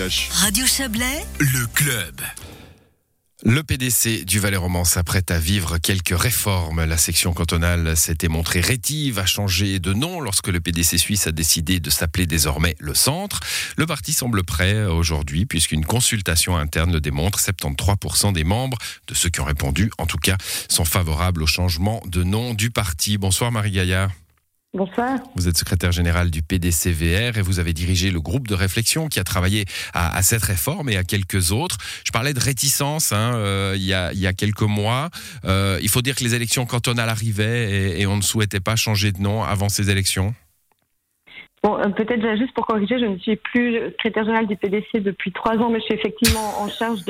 Radio Chablais, le club. Le PDC du Valais-Roman s'apprête à vivre quelques réformes. La section cantonale s'était montrée rétive à changer de nom lorsque le PDC suisse a décidé de s'appeler désormais le Centre. Le parti semble prêt aujourd'hui puisqu'une consultation interne le démontre. 73% des membres, de ceux qui ont répondu en tout cas, sont favorables au changement de nom du parti. Bonsoir Marie Gaillard. Bonsoir. Vous êtes secrétaire général du PDCVR et vous avez dirigé le groupe de réflexion qui a travaillé à, cette réforme et à quelques autres. Je parlais de réticence hein, euh, il, y a, quelques mois. Euh, il faut dire que les élections cantonales arrivaient et, on ne souhaitait pas changer de nom avant ces élections. Bon, euh, peut-être juste pour corriger, je ne suis plus secrétaire général du PDC depuis trois ans, mais je suis effectivement en charge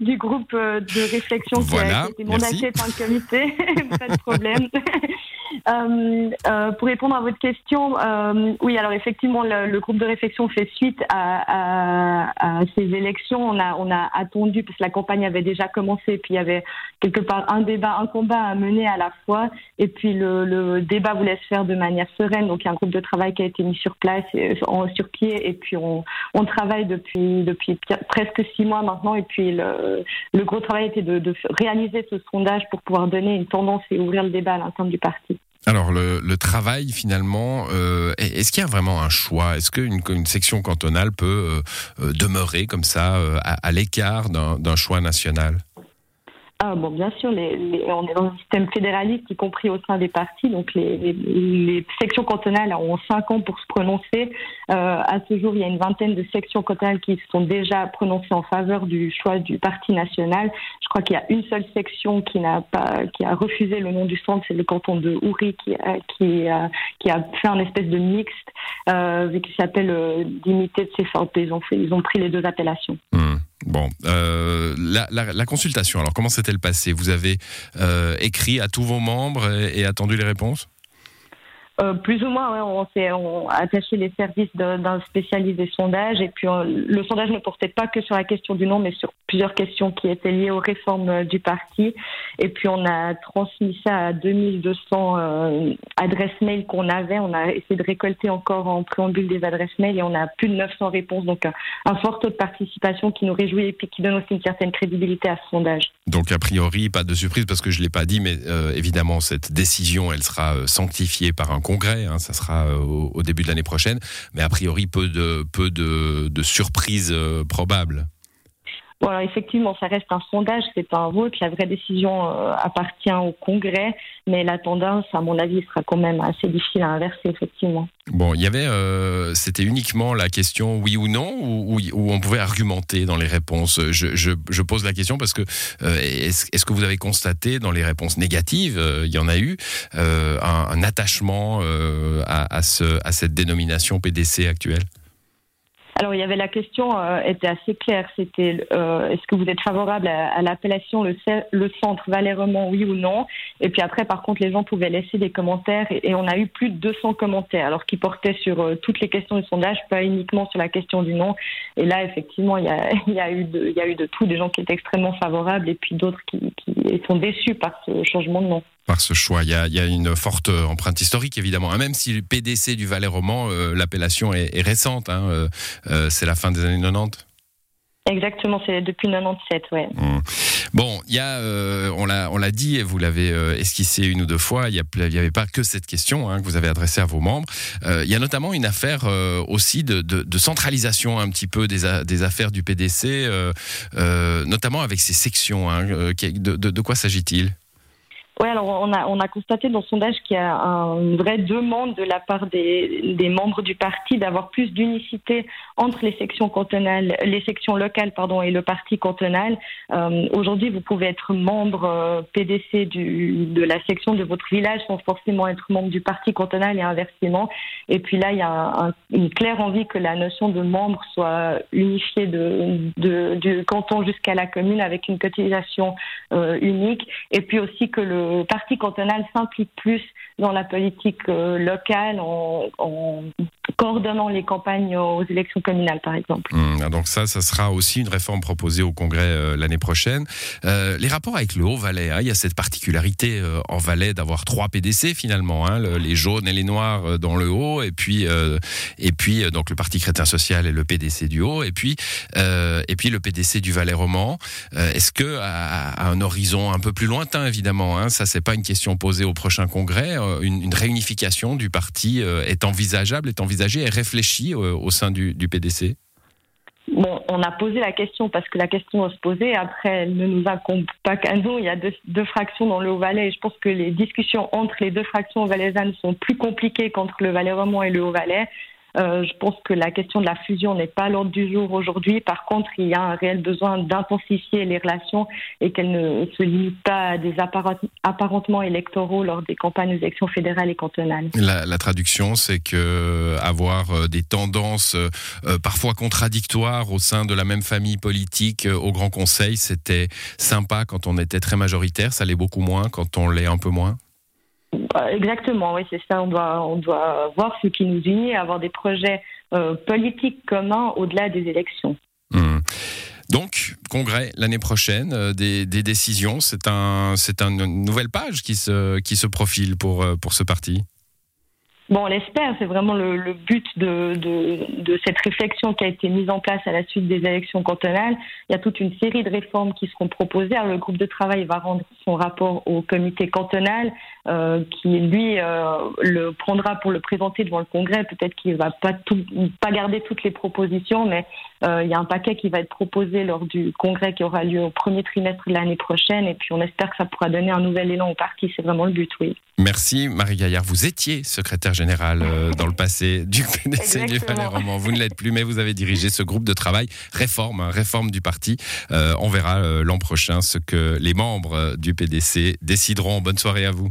du, groupe de réflexion qui a été mandaté par le comité. pas de problème. Euh, euh, pour répondre à votre question, euh, oui, alors effectivement, le, groupe de réflexion fait suite à, ces élections. On a, attendu, parce que la campagne avait déjà commencé, puis il y avait quelque part un débat, un combat à mener à la fois, et puis le, débat voulait se faire de manière sereine. Donc il y a un groupe de travail qui a été mis sur place, sur pied, et puis on, travaille depuis, presque six mois maintenant, et puis le, gros travail était de, de réaliser ce sondage pour pouvoir donner une tendance et ouvrir le débat à l'intérieur du parti. Alors le, travail finalement, euh, est-ce qu'il y a vraiment un choix? Est-ce qu'une une section cantonale peut euh, euh, demeurer comme ça à l'écart d'un choix national? Ah bon, bien sûr, les, on est dans un système fédéraliste, y compris au sein des partis. Donc les, les sections cantonales ont cinq ans pour se prononcer. Euh, à ce jour, il y a une vingtaine de sections cantonales qui se sont déjà prononcées en faveur du choix du parti national. Je crois qu'il y a une seule section qui n'a pas, qui a refusé le nom du centre, c'est le canton de Ouri qui a, qui a, qui a fait un espèce de mixte euh, qui s'appelle euh, Dignité de CFAP. Ils ont fait, ils ont pris les deux appellations. Mmh. Bon, euh, la, consultation, alors comment s'est-elle passée? Vous avez euh, écrit à tous vos membres et attendu les réponses? Euh, plus ou moins, on s'est attaché les services d'un spécialiste des sondages et puis le sondage ne portait pas que sur la question du nom, mais sur plusieurs questions qui étaient liées aux réformes euh, du parti. Et puis on a transmis ça à 2200 euh, adresses mail qu'on avait. On a essayé de récolter encore en préambule des adresses mail et on a plus de 900 réponses. Donc un, fort taux de participation qui nous réjouit et qui donne aussi une certaine crédibilité à ce sondage. Donc a priori, pas de surprise parce que je l'ai pas dit, mais évidemment cette décision, elle sera sanctifiée par un congrès, hein, ça sera euh, au, début de l'année prochaine, mais a priori peu de, peu de, de surprises euh, probables. Voilà, effectivement, ça reste un sondage, c'est pas un vote. La vraie décision euh, appartient au Congrès, mais la tendance, à mon avis, sera quand même assez difficile à inverser, effectivement. Bon, il y avait, euh, c'était uniquement la question oui ou non, ou, on pouvait argumenter dans les réponses? Je, pose la question parce que euh, est-ce que vous avez constaté dans les réponses négatives, il y en a eu, un, attachement à cette dénomination PDC actuelle? Alors, il y avait la question euh, était assez claire. C'était euh, est-ce que vous êtes favorable à, l'appellation le, le, centre Valais-Romand, oui ou non? Et puis après, par contre, les gens pouvaient laisser des commentaires et, on a eu plus de 200 commentaires, alors qui portaient sur euh, toutes les questions du sondage, pas uniquement sur la question du nom. Et là, effectivement, il y a, il y a eu de, il y a eu de tout, des gens qui étaient extrêmement favorables et puis d'autres qui, qui sont déçus par ce changement de nom par ce choix. Il y, a, une forte empreinte historique, évidemment. Hein, même si le PDC du Valais roman, euh, l'appellation est, récente, hein, euh, euh, c'est la fin des années 90. Exactement, c'est depuis 97, ouais. Mmh. Bon, il y a, on l'a, on l'a dit et vous l'avez esquissé une ou deux fois. Il n'y avait pas que cette question hein, que vous avez adressée à vos membres. il y a notamment une affaire aussi de, centralisation un petit peu des, des affaires du PDC, notamment avec ses sections. de quoi s'agit-il? Oui, alors on a, on a constaté dans le sondage qu'il y a une vraie demande de la part des, des membres du parti d'avoir plus d'unicité entre les sections cantonales, les sections locales pardon, et le parti cantonal. Euh, Aujourd'hui, vous pouvez être membre euh, PDC du, de la section de votre village sans forcément être membre du parti cantonal et inversement. Et puis là, il y a un, une claire envie que la notion de membre soit unifiée de, de du canton jusqu'à la commune avec une cotisation euh, unique. Et puis aussi que le le parti cantonal s'implique plus dans la politique locale en, coordonnant les campagnes aux élections communales, par exemple. Mmh, donc ça, ça sera aussi une réforme proposée au Congrès l'année prochaine. les rapports avec le Haut-Valais, hein, il y a cette particularité en Valais d'avoir trois PDC finalement, hein, les jaunes et les noirs dans le haut, et puis et puis donc le Parti chrétien social et le PDC du haut, et puis et puis le PDC du Valais roman. Est-ce que à, un horizon un peu plus lointain, évidemment, hein, ça c'est pas une question posée au prochain congrès, euh, une, réunification du parti euh, est envisageable, est envisagée, est réfléchie euh, au sein du, PDC Bon, on a posé la question parce que la question se poser. Après, elle ne nous incombe pas qu'à nous. Il y a deux, deux, fractions dans le Haut-Valais. Je pense que les discussions entre les deux fractions valaisannes sont plus compliquées qu'entre le Valais romand et le Haut-Valais. Euh, je pense que la question de la fusion n'est pas à l'ordre du jour aujourd'hui. Par contre, il y a un réel besoin d'intensifier les relations et qu'elles ne se limitent pas à des apparentements électoraux lors des campagnes aux élections fédérales et cantonales. La, traduction, c'est que avoir euh, des tendances euh, parfois contradictoires au sein de la même famille politique au Grand Conseil, c'était sympa quand on était très majoritaire, ça l'est beaucoup moins quand on l'est un peu moins exactement, oui, c'est ça. On doit, on doit voir ce qui nous unit, avoir des projets euh, politiques communs au-delà des élections. Mmh. Donc, congrès l'année prochaine, euh, des, décisions. C'est un, c'est une nouvelle page qui se, qui se profile pour, euh, pour ce parti. Bon, on l'espère, c'est vraiment le, but de, de, de, cette réflexion qui a été mise en place à la suite des élections cantonales. Il y a toute une série de réformes qui seront proposées. Alors, le groupe de travail va rendre son rapport au comité cantonal, euh, qui lui euh, le prendra pour le présenter devant le Congrès. Peut-être qu'il va pas tout, pas garder toutes les propositions, mais euh, il y a un paquet qui va être proposé lors du Congrès qui aura lieu au premier trimestre de l'année prochaine. Et puis, on espère que ça pourra donner un nouvel élan au parti. C'est vraiment le but, oui. Merci Marie Gaillard. Vous étiez secrétaire générale dans le passé du PDC du Valais Roman. Vous ne l'êtes plus, mais vous avez dirigé ce groupe de travail réforme, hein, réforme du parti. On verra l'an prochain ce que les membres du PDC décideront. Bonne soirée à vous.